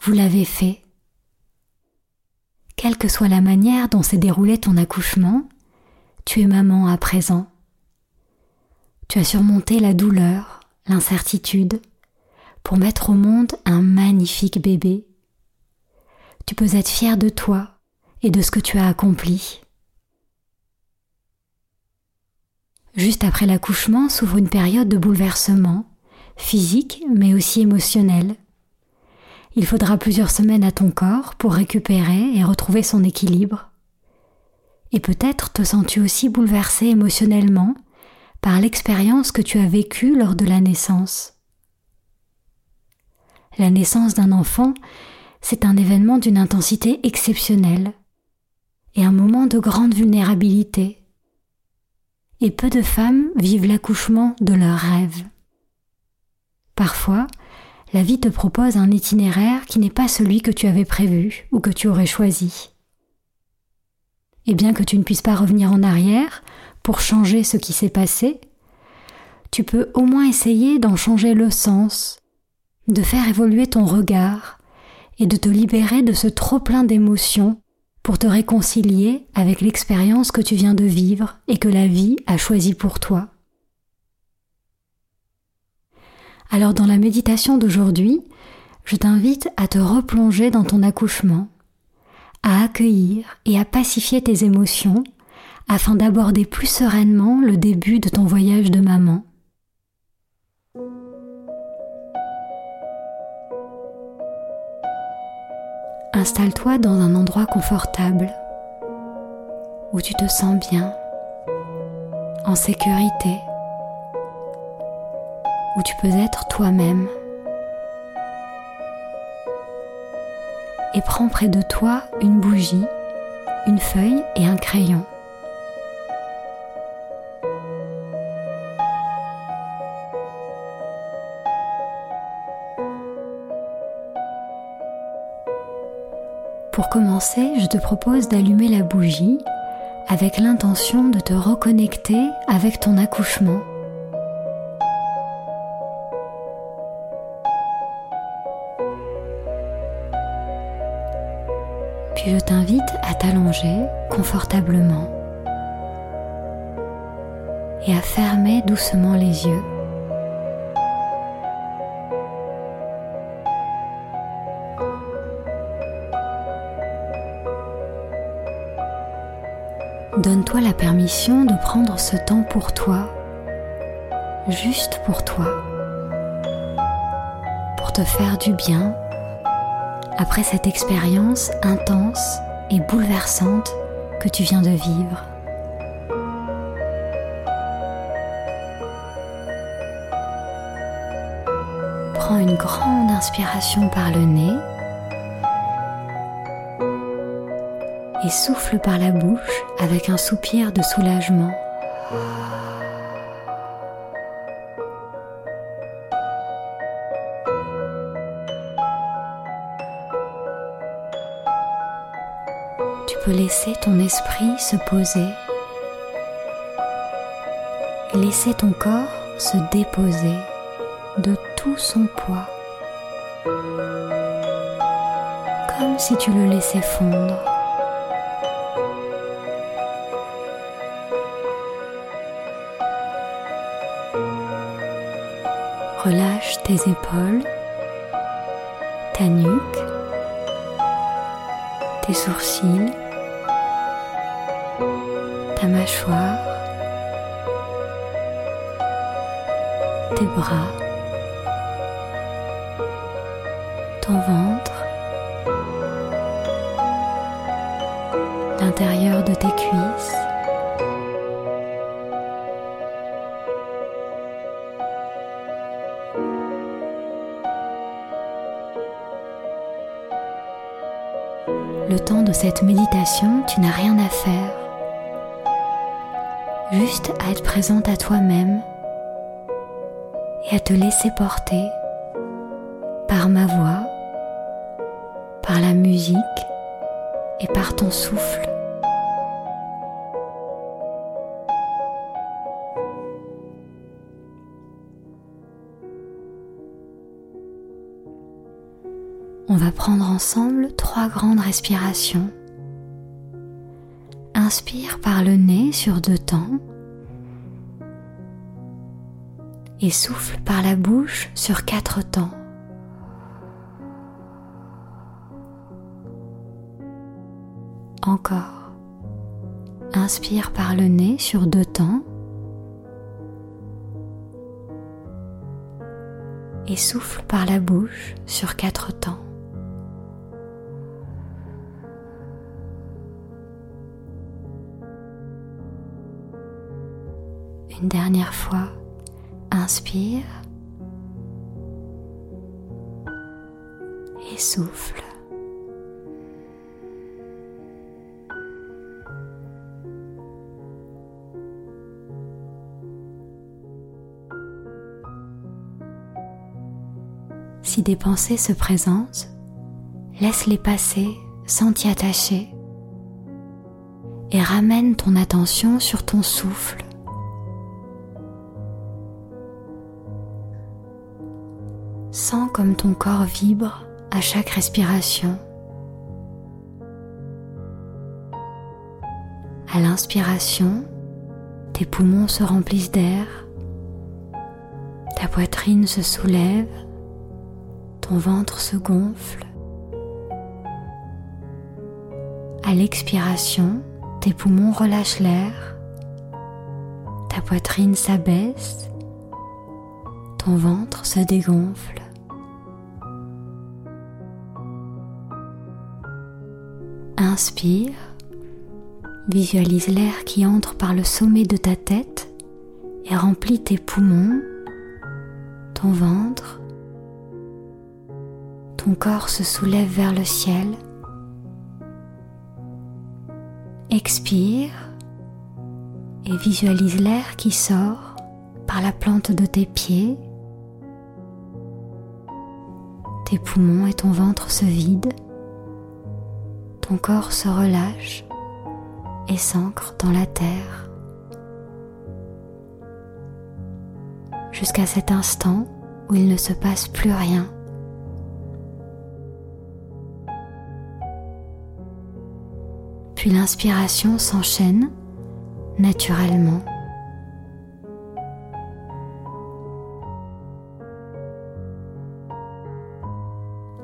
vous l'avez fait. Quelle que soit la manière dont s'est déroulé ton accouchement, tu es maman à présent. Tu as surmonté la douleur, l'incertitude, pour mettre au monde un magnifique bébé. Tu peux être fier de toi et de ce que tu as accompli. Juste après l'accouchement s'ouvre une période de bouleversement, physique mais aussi émotionnel. Il faudra plusieurs semaines à ton corps pour récupérer et retrouver son équilibre. Et peut-être te sens-tu aussi bouleversé émotionnellement par l'expérience que tu as vécue lors de la naissance. La naissance d'un enfant, c'est un événement d'une intensité exceptionnelle et un moment de grande vulnérabilité. Et peu de femmes vivent l'accouchement de leurs rêves. Parfois, la vie te propose un itinéraire qui n'est pas celui que tu avais prévu ou que tu aurais choisi. Et bien que tu ne puisses pas revenir en arrière pour changer ce qui s'est passé, tu peux au moins essayer d'en changer le sens, de faire évoluer ton regard et de te libérer de ce trop-plein d'émotions pour te réconcilier avec l'expérience que tu viens de vivre et que la vie a choisie pour toi. Alors dans la méditation d'aujourd'hui, je t'invite à te replonger dans ton accouchement, à accueillir et à pacifier tes émotions afin d'aborder plus sereinement le début de ton voyage de maman. Installe-toi dans un endroit confortable où tu te sens bien, en sécurité où tu peux être toi-même. Et prends près de toi une bougie, une feuille et un crayon. Pour commencer, je te propose d'allumer la bougie avec l'intention de te reconnecter avec ton accouchement. Je t'invite à t'allonger confortablement et à fermer doucement les yeux. Donne-toi la permission de prendre ce temps pour toi, juste pour toi, pour te faire du bien après cette expérience intense et bouleversante que tu viens de vivre. Prends une grande inspiration par le nez et souffle par la bouche avec un soupir de soulagement. Peux laisser ton esprit se poser. Laisser ton corps se déposer de tout son poids, comme si tu le laissais fondre. Relâche tes épaules, ta nuque, tes sourcils, ta mâchoire, tes bras, ton ventre, l'intérieur de tes cuisses. Le temps de cette méditation, tu n'as rien à faire, juste à être présente à toi-même et à te laisser porter par ma voix, par la musique et par ton souffle. On va prendre ensemble trois grandes respirations. Inspire par le nez sur deux temps et souffle par la bouche sur quatre temps. Encore. Inspire par le nez sur deux temps et souffle par la bouche sur quatre temps. Une dernière fois, inspire et souffle. Si des pensées se présentent, laisse-les passer sans t'y attacher et ramène ton attention sur ton souffle. Sens comme ton corps vibre à chaque respiration. À l'inspiration, tes poumons se remplissent d'air, ta poitrine se soulève, ton ventre se gonfle. À l'expiration, tes poumons relâchent l'air, ta poitrine s'abaisse, ton ventre se dégonfle. Inspire, visualise l'air qui entre par le sommet de ta tête et remplit tes poumons, ton ventre, ton corps se soulève vers le ciel. Expire et visualise l'air qui sort par la plante de tes pieds. Tes poumons et ton ventre se vident. Ton corps se relâche et s'ancre dans la terre. Jusqu'à cet instant où il ne se passe plus rien. puis l'inspiration s'enchaîne naturellement.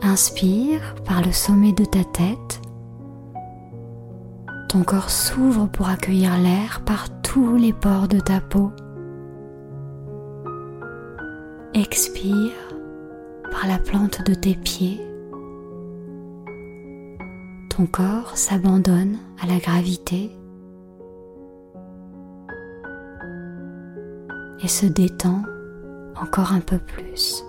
Inspire par le sommet de ta tête. Ton corps s'ouvre pour accueillir l'air par tous les pores de ta peau. Expire par la plante de tes pieds ton corps s'abandonne à la gravité et se détend encore un peu plus.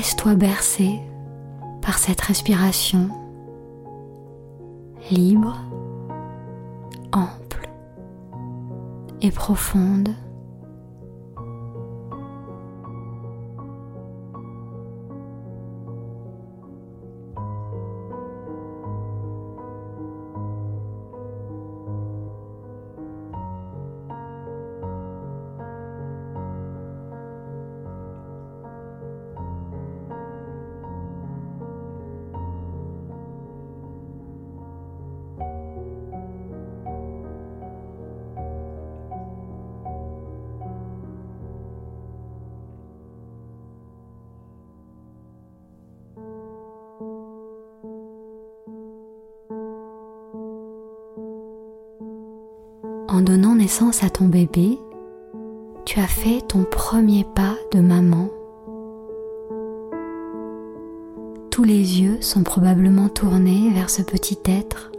Laisse-toi bercer par cette respiration libre et profonde En donnant naissance à ton bébé, tu as fait ton premier pas de maman. Tous les yeux sont probablement tournés vers ce petit être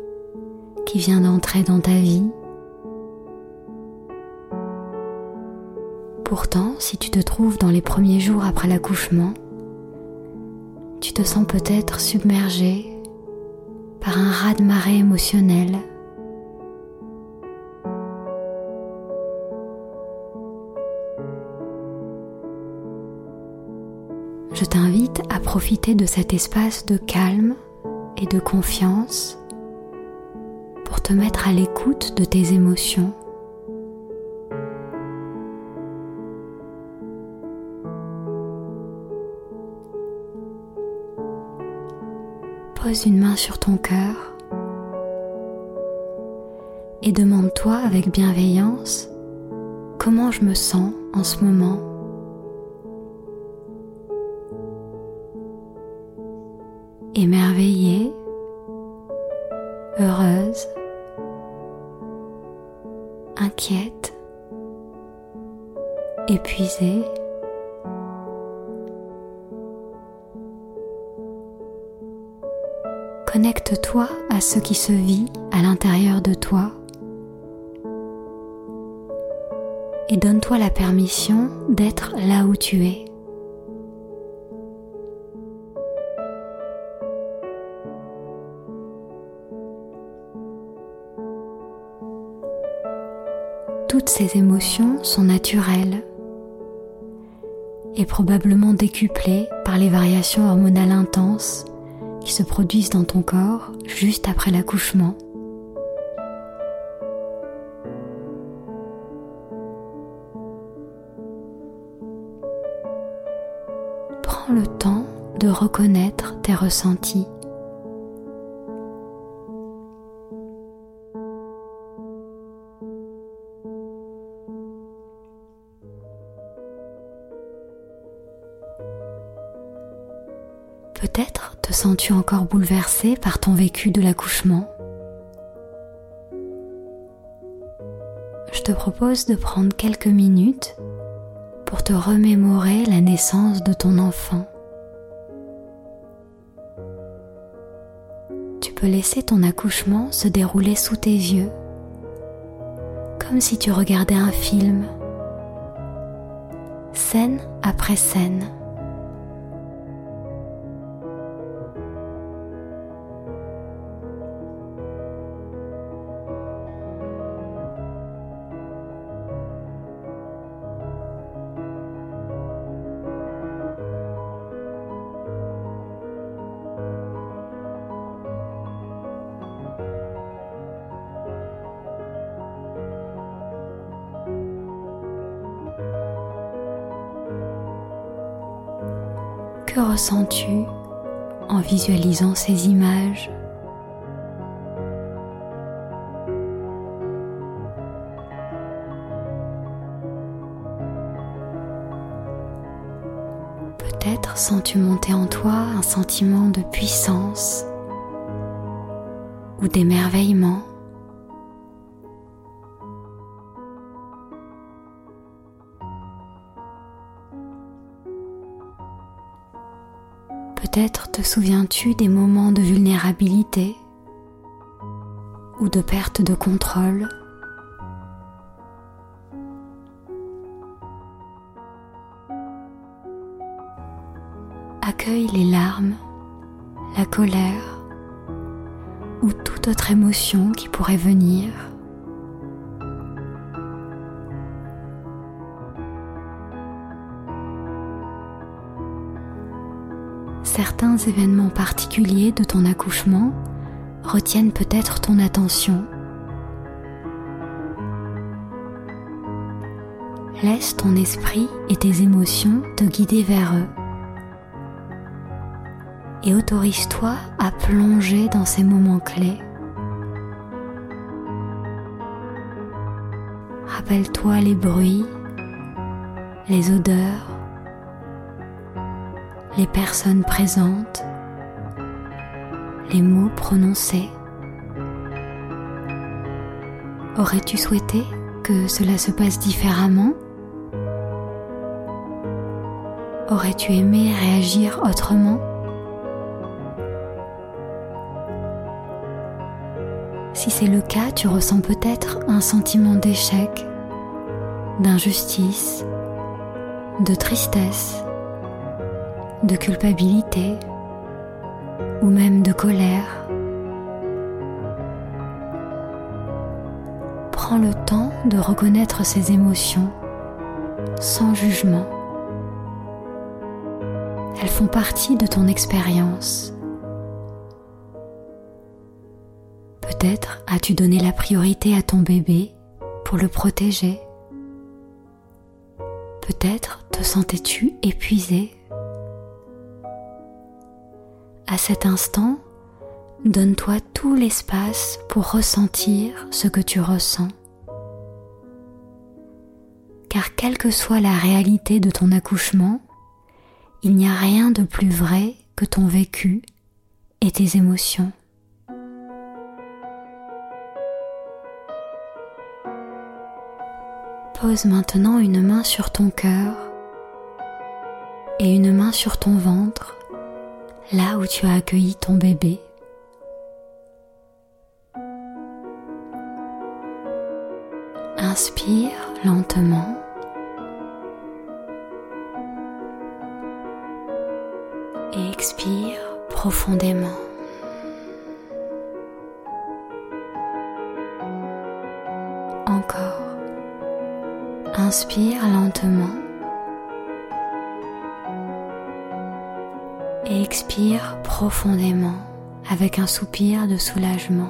qui vient d'entrer dans ta vie. Pourtant, si tu te trouves dans les premiers jours après l'accouchement, tu te sens peut-être submergé par un raz-de-marée émotionnel. Je t'invite à profiter de cet espace de calme et de confiance pour te mettre à l'écoute de tes émotions. Pose une main sur ton cœur et demande-toi avec bienveillance comment je me sens en ce moment. Émerveillée, heureuse, inquiète, épuisée. Connecte-toi à ce qui se vit à l'intérieur de toi et donne-toi la permission d'être là où tu es. Ces émotions sont naturelles et probablement décuplées par les variations hormonales intenses qui se produisent dans ton corps juste après l'accouchement. Prends le temps de reconnaître tes ressentis. Sens-tu encore bouleversé par ton vécu de l'accouchement? Je te propose de prendre quelques minutes pour te remémorer la naissance de ton enfant. Tu peux laisser ton accouchement se dérouler sous tes yeux, comme si tu regardais un film, scène après scène. Ressens-tu en visualisant ces images? Peut-être sens-tu monter en toi un sentiment de puissance ou d'émerveillement. Peut-être te souviens-tu des moments de vulnérabilité ou de perte de contrôle? Accueille les larmes, la colère ou toute autre émotion qui pourrait venir. Certains événements particuliers de ton accouchement retiennent peut-être ton attention. Laisse ton esprit et tes émotions te guider vers eux. Et autorise-toi à plonger dans ces moments clés. Rappelle-toi les bruits, les odeurs, les personnes présentes, les mots prononcés. Aurais-tu souhaité que cela se passe différemment? Aurais-tu aimé réagir autrement? Si c'est le cas, tu ressens peut-être un sentiment d'échec, d'injustice, de tristesse, de culpabilité ou même de colère. Prends le temps de reconnaître ces émotions sans jugement. Elles font partie de ton expérience. Peut-être as-tu donné la priorité à ton bébé pour le protéger. Peut-être te sentais-tu épuisé. À cet instant, donne-toi tout l'espace pour ressentir ce que tu ressens. Car quelle que soit la réalité de ton accouchement, il n'y a rien de plus vrai que ton vécu et tes émotions. Pose maintenant une main sur ton cœur et une main sur ton ventre, là où tu as accueilli ton bébé. Inspire lentement. et expire profondément. Encore. Inspire lentement. Et expire profondément avec un soupir de soulagement.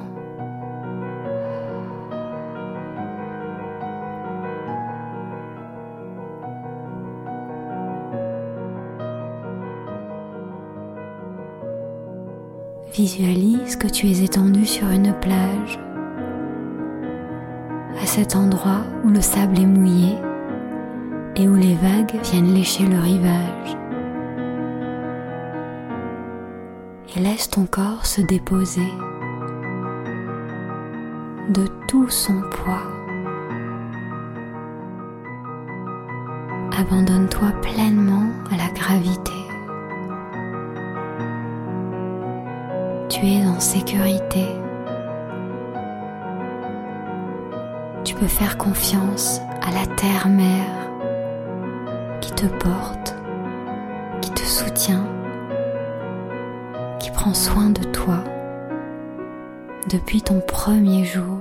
Visualise que tu es étendu sur une plage, à cet endroit où le sable est mouillé et où les vagues viennent lécher le rivage. Laisse ton corps se déposer de tout son poids. Abandonne-toi pleinement à la gravité. tu es en sécurité. Tu peux faire confiance à la terre-mère qui te porte, qui prend soin de toi depuis ton premier jour.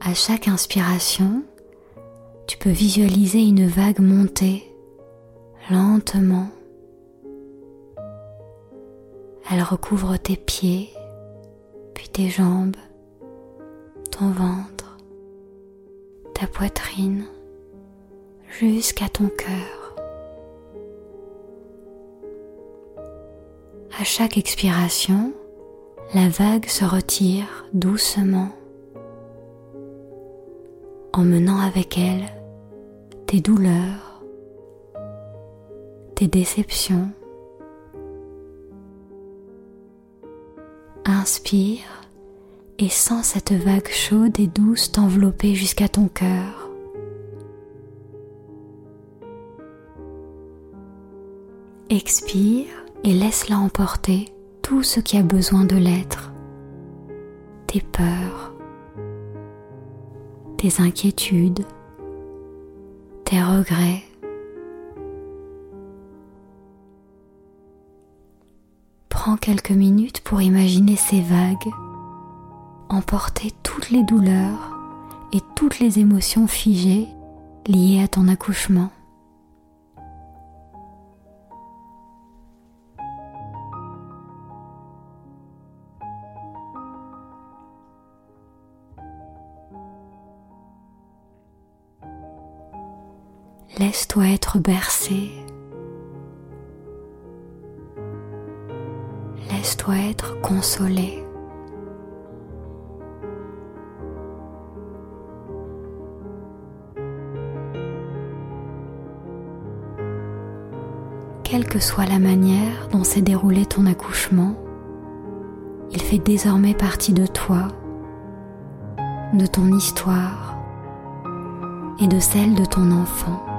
À chaque inspiration, tu peux visualiser une vague monter lentement. Elle recouvre tes pieds, puis tes jambes, ton ventre, ta poitrine, jusqu'à ton cœur. À chaque expiration, la vague se retire doucement emmenant avec elle tes douleurs, tes déceptions. Inspire et sens cette vague chaude et douce t'envelopper jusqu'à ton cœur. Expire et laisse-la emporter tout ce qui a besoin de l'être. Tes peurs, tes inquiétudes, tes regrets. Prends quelques minutes pour imaginer ces vagues, emporter toutes les douleurs et toutes les émotions figées liées à ton accouchement. Laisse-toi être bercé. Laisse-toi être consolé. quelle que soit la manière dont s'est déroulé ton accouchement, il fait désormais partie de toi, de ton histoire et de celle de ton enfant.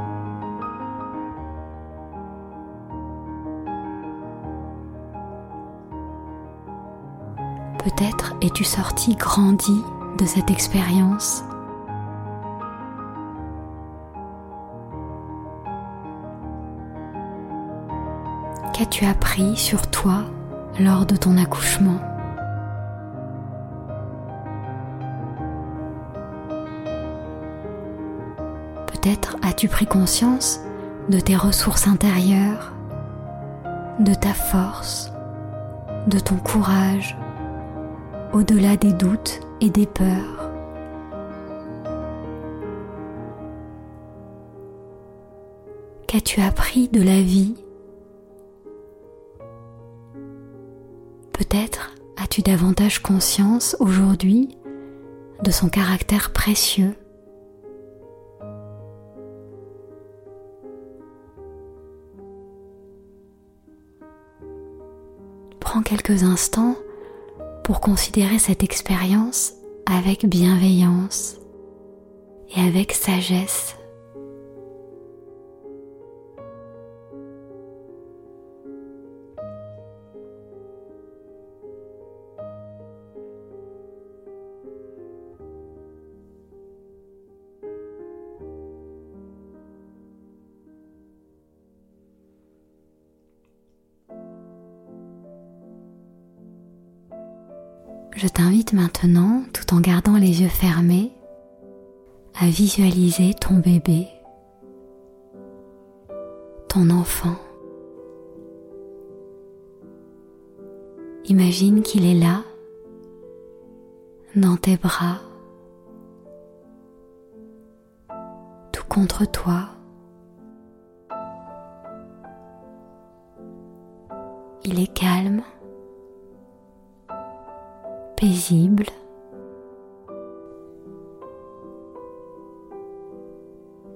Peut-être es-tu sorti grandi de cette expérience. Qu'as-tu appris sur toi lors de ton accouchement Peut-être as-tu pris conscience de tes ressources intérieures, de ta force, de ton courage, au-delà des doutes et des peurs. Qu'as-tu appris de la vie? Peut-être as-tu davantage conscience aujourd'hui de son caractère précieux. Prends quelques instants pour considérer cette expérience avec bienveillance et avec sagesse. Maintenant, tout en gardant les yeux fermés, à visualiser ton bébé, ton enfant. Imagine qu'il est là, dans tes bras, tout contre toi. Il est calme paisible.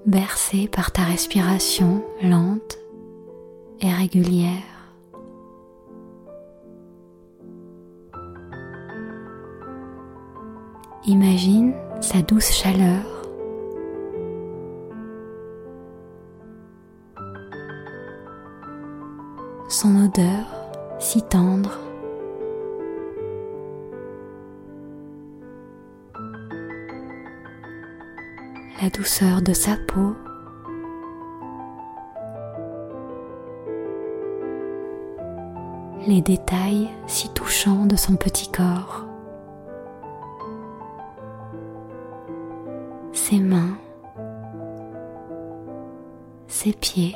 bercé par ta respiration lente et régulière. Imagine sa douce chaleur. Son odeur si tendre. La douceur de sa peau. les détails si touchants de son petit corps, ses mains, ses pieds.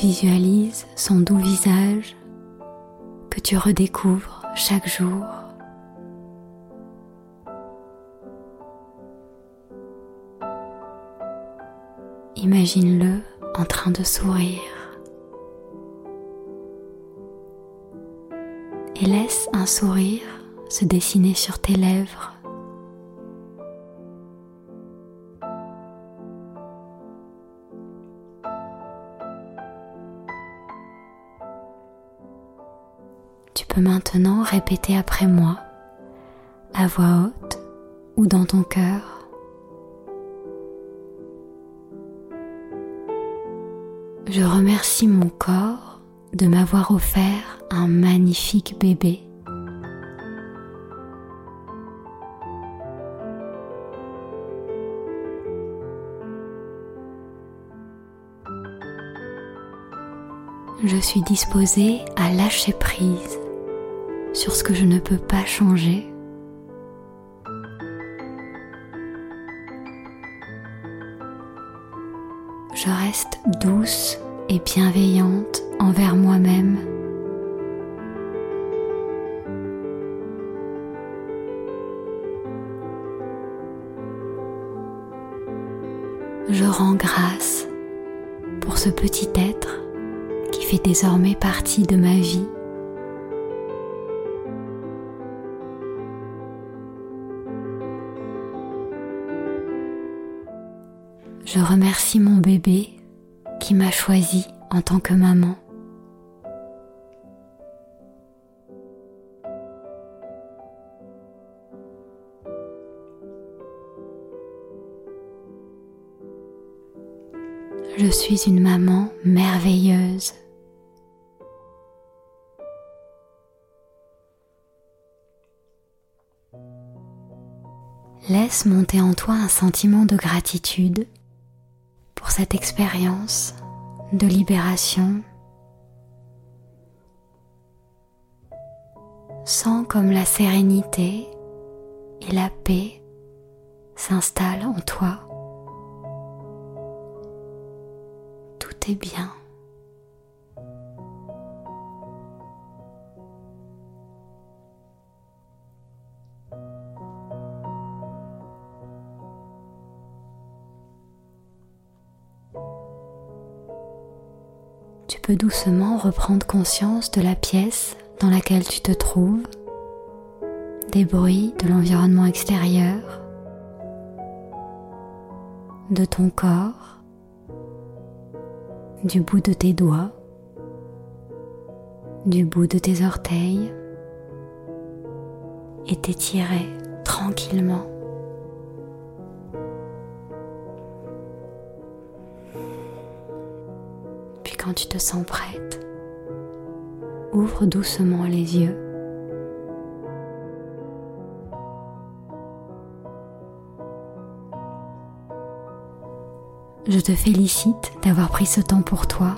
Visualise son doux visage que tu redécouvres chaque jour. Imagine-le en train de sourire. Et laisse un sourire se dessiner sur tes lèvres. Peux maintenant répéter après moi, à voix haute ou dans ton cœur. Je remercie mon corps de m'avoir offert un magnifique bébé. Je suis disposée à lâcher prise sur ce que je ne peux pas changer. Je reste douce et bienveillante envers moi-même. Je rends grâce pour ce petit être qui fait désormais partie de ma vie. Je remercie mon bébé qui m'a choisi en tant que maman. Je suis une maman merveilleuse. Laisse monter en toi un sentiment de gratitude cette expérience de libération. Sens comme la sérénité et la paix s'installent en toi. Tout est bien. Doucement reprendre conscience de la pièce dans laquelle tu te trouves, des bruits de l'environnement extérieur, de ton corps, du bout de tes doigts, du bout de tes orteils, et t'étirer tranquillement. Tu te sens prête, ouvre doucement les yeux. Je te félicite d'avoir pris ce temps pour toi.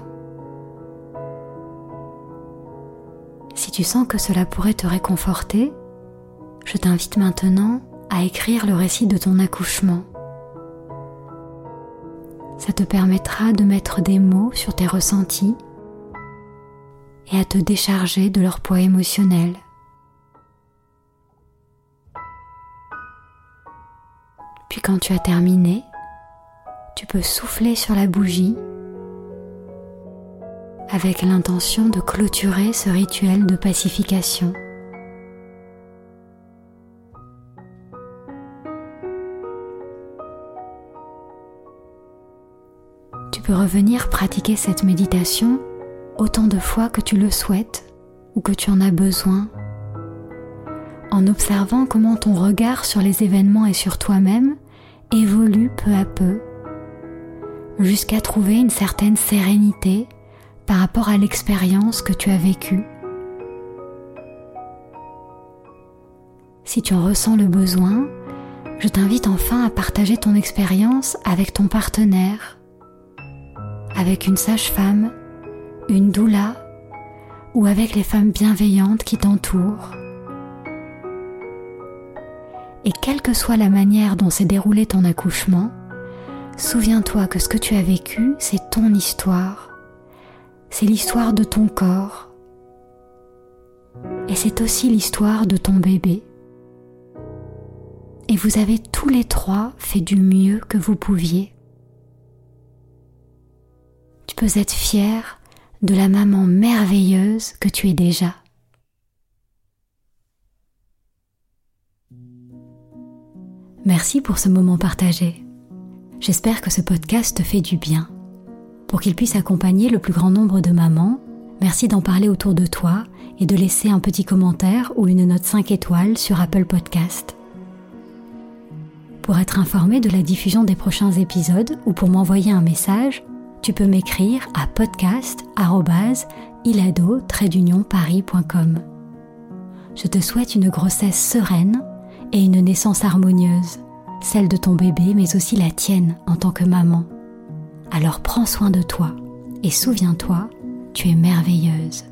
Si tu sens que cela pourrait te réconforter, je t'invite maintenant à écrire le récit de ton accouchement. Ça te permettra de mettre des mots sur tes ressentis et à te décharger de leur poids émotionnel. Puis quand tu as terminé, tu peux souffler sur la bougie avec l'intention de clôturer ce rituel de pacification. Peux revenir pratiquer cette méditation autant de fois que tu le souhaites ou que tu en as besoin, en observant comment ton regard sur les événements et sur toi-même évolue peu à peu, jusqu'à trouver une certaine sérénité par rapport à l'expérience que tu as vécue. Si tu en ressens le besoin, je t'invite enfin à partager ton expérience avec ton partenaire avec une sage-femme, une doula ou avec les femmes bienveillantes qui t'entourent. Et quelle que soit la manière dont s'est déroulé ton accouchement, souviens-toi que ce que tu as vécu, c'est ton histoire, c'est l'histoire de ton corps, et c'est aussi l'histoire de ton bébé. Et vous avez tous les trois fait du mieux que vous pouviez tu peux être fier de la maman merveilleuse que tu es déjà. Merci pour ce moment partagé. J'espère que ce podcast te fait du bien. Pour qu'il puisse accompagner le plus grand nombre de mamans, merci d'en parler autour de toi et de laisser un petit commentaire ou une note 5 étoiles sur Apple Podcast. Pour être informé de la diffusion des prochains épisodes ou pour m'envoyer un message, tu peux m'écrire à podcast-ilado-paris.com. Je te souhaite une grossesse sereine et une naissance harmonieuse, celle de ton bébé mais aussi la tienne en tant que maman. Alors prends soin de toi et souviens-toi, tu es merveilleuse.